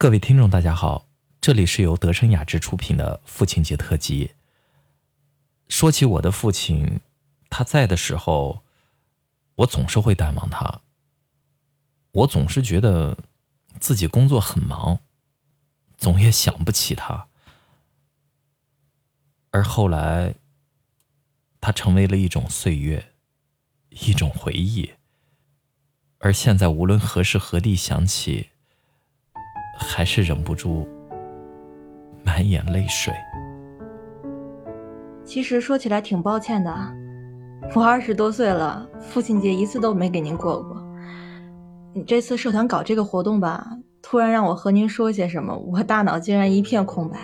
各位听众，大家好，这里是由德生雅致出品的父亲节特辑。说起我的父亲，他在的时候，我总是会淡忘他。我总是觉得自己工作很忙，总也想不起他。而后来，他成为了一种岁月，一种回忆。而现在，无论何时何地想起。还是忍不住满眼泪水。其实说起来挺抱歉的，我二十多岁了，父亲节一次都没给您过过。你这次社团搞这个活动吧，突然让我和您说些什么，我大脑竟然一片空白。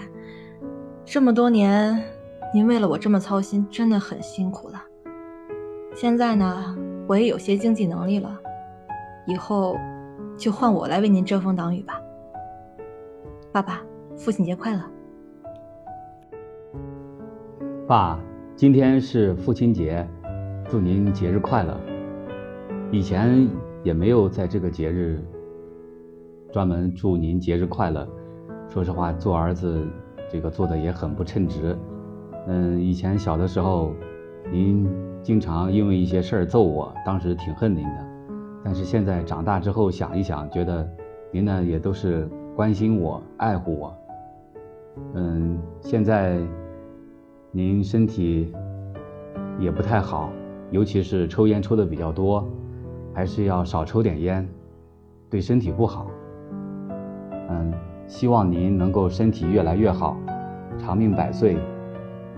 这么多年，您为了我这么操心，真的很辛苦了。现在呢，我也有些经济能力了，以后就换我来为您遮风挡雨吧。爸爸，父亲节快乐！爸，今天是父亲节，祝您节日快乐。以前也没有在这个节日专门祝您节日快乐。说实话，做儿子这个做的也很不称职。嗯，以前小的时候，您经常因为一些事儿揍我，当时挺恨您的。但是现在长大之后想一想，觉得您呢也都是。关心我，爱护我。嗯，现在您身体也不太好，尤其是抽烟抽的比较多，还是要少抽点烟，对身体不好。嗯，希望您能够身体越来越好，长命百岁，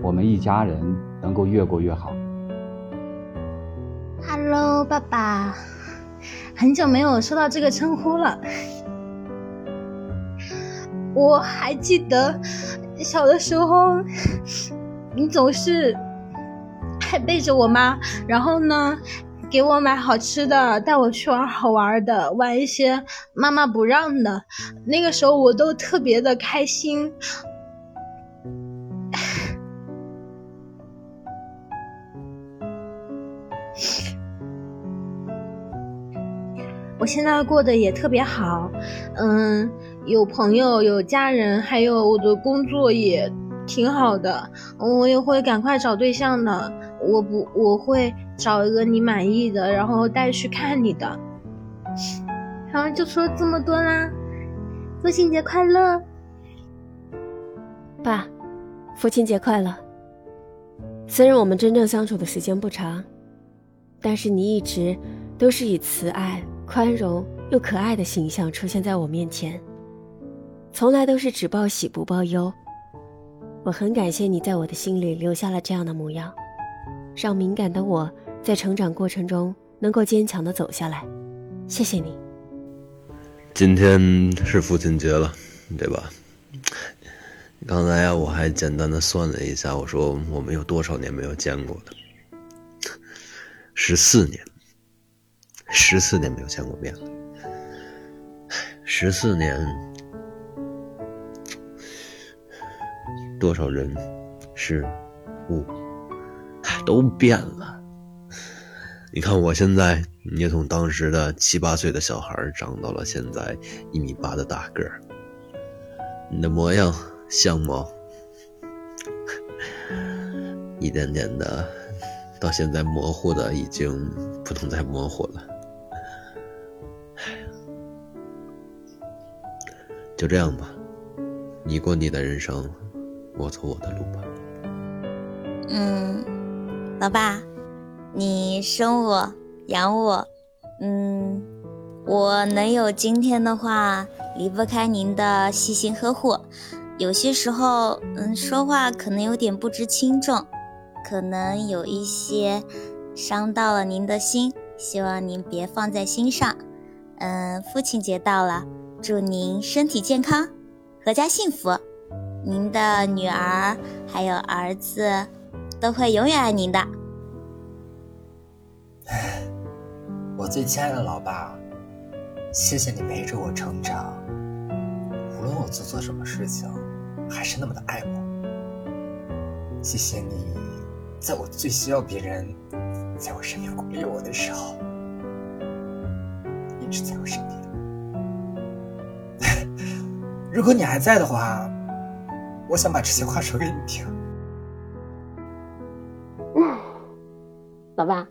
我们一家人能够越过越好。Hello，爸爸，很久没有收到这个称呼了。我还记得小的时候，你总是还背着我妈，然后呢，给我买好吃的，带我去玩好玩的，玩一些妈妈不让的。那个时候我都特别的开心。现在过得也特别好，嗯。有朋友，有家人，还有我的工作也挺好的。我也会赶快找对象的。我不，我会找一个你满意的，然后带去看你的。然后就说这么多啦。父亲节快乐，爸！父亲节快乐。虽然我们真正相处的时间不长，但是你一直都是以慈爱、宽容又可爱的形象出现在我面前。从来都是只报喜不报忧，我很感谢你在我的心里留下了这样的模样，让敏感的我在成长过程中能够坚强的走下来。谢谢你。今天是父亲节了，对吧？刚才呀，我还简单的算了一下，我说我们有多少年没有见过了？十四年，十四年没有见过面了，十四年。多少人、事、物都变了。你看我现在，也从当时的七八岁的小孩长到了现在一米八的大个儿。你的模样、相貌，一点点的，到现在模糊的已经不能再模糊了。就这样吧，你过你的人生。我走我的路吧。嗯，老爸，你生我养我，嗯，我能有今天的话，离不开您的细心呵护。有些时候，嗯，说话可能有点不知轻重，可能有一些伤到了您的心，希望您别放在心上。嗯，父亲节到了，祝您身体健康，阖家幸福。您的女儿还有儿子，都会永远爱您的。我最亲爱的老爸，谢谢你陪着我成长，无论我做错什么事情，还是那么的爱我。谢谢你，在我最需要别人在我身边鼓励我的时候，一直在我身边。如果你还在的话，我想把这些话说给你听。老爸，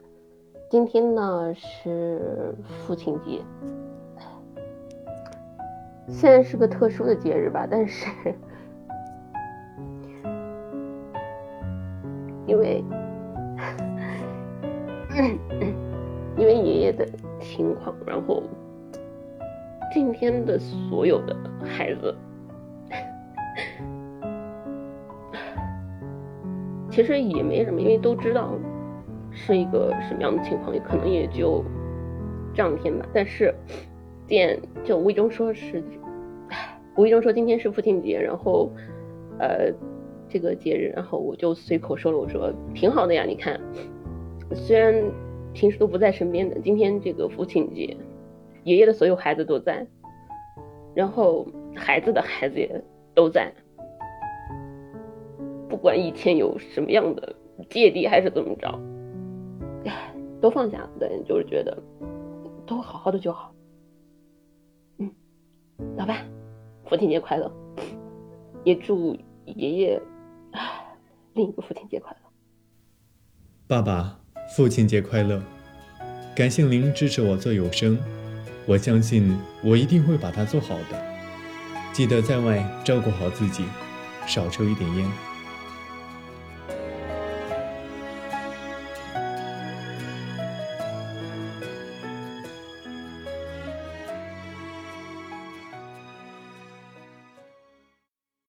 今天呢是父亲节，虽然是个特殊的节日吧，但是 因为 因为爷爷的情况，然后今天的所有的孩子。其实也没什么，因为都知道是一个什么样的情况，也可能也就这两天吧。但是，见就无意中说是，无意中说今天是父亲节，然后，呃，这个节日，然后我就随口说了，我说挺好的呀，你看，虽然平时都不在身边的，今天这个父亲节，爷爷的所有孩子都在，然后孩子的孩子也都在。不管以前有什么样的芥蒂还是怎么着，哎，都放下，对，就是觉得都好好的就好。嗯，老爸，父亲节快乐！也祝爷爷另一个父亲节快乐。爸爸，父亲节快乐！感谢您支持我做有声，我相信我一定会把它做好的。记得在外照顾好自己，少抽一点烟。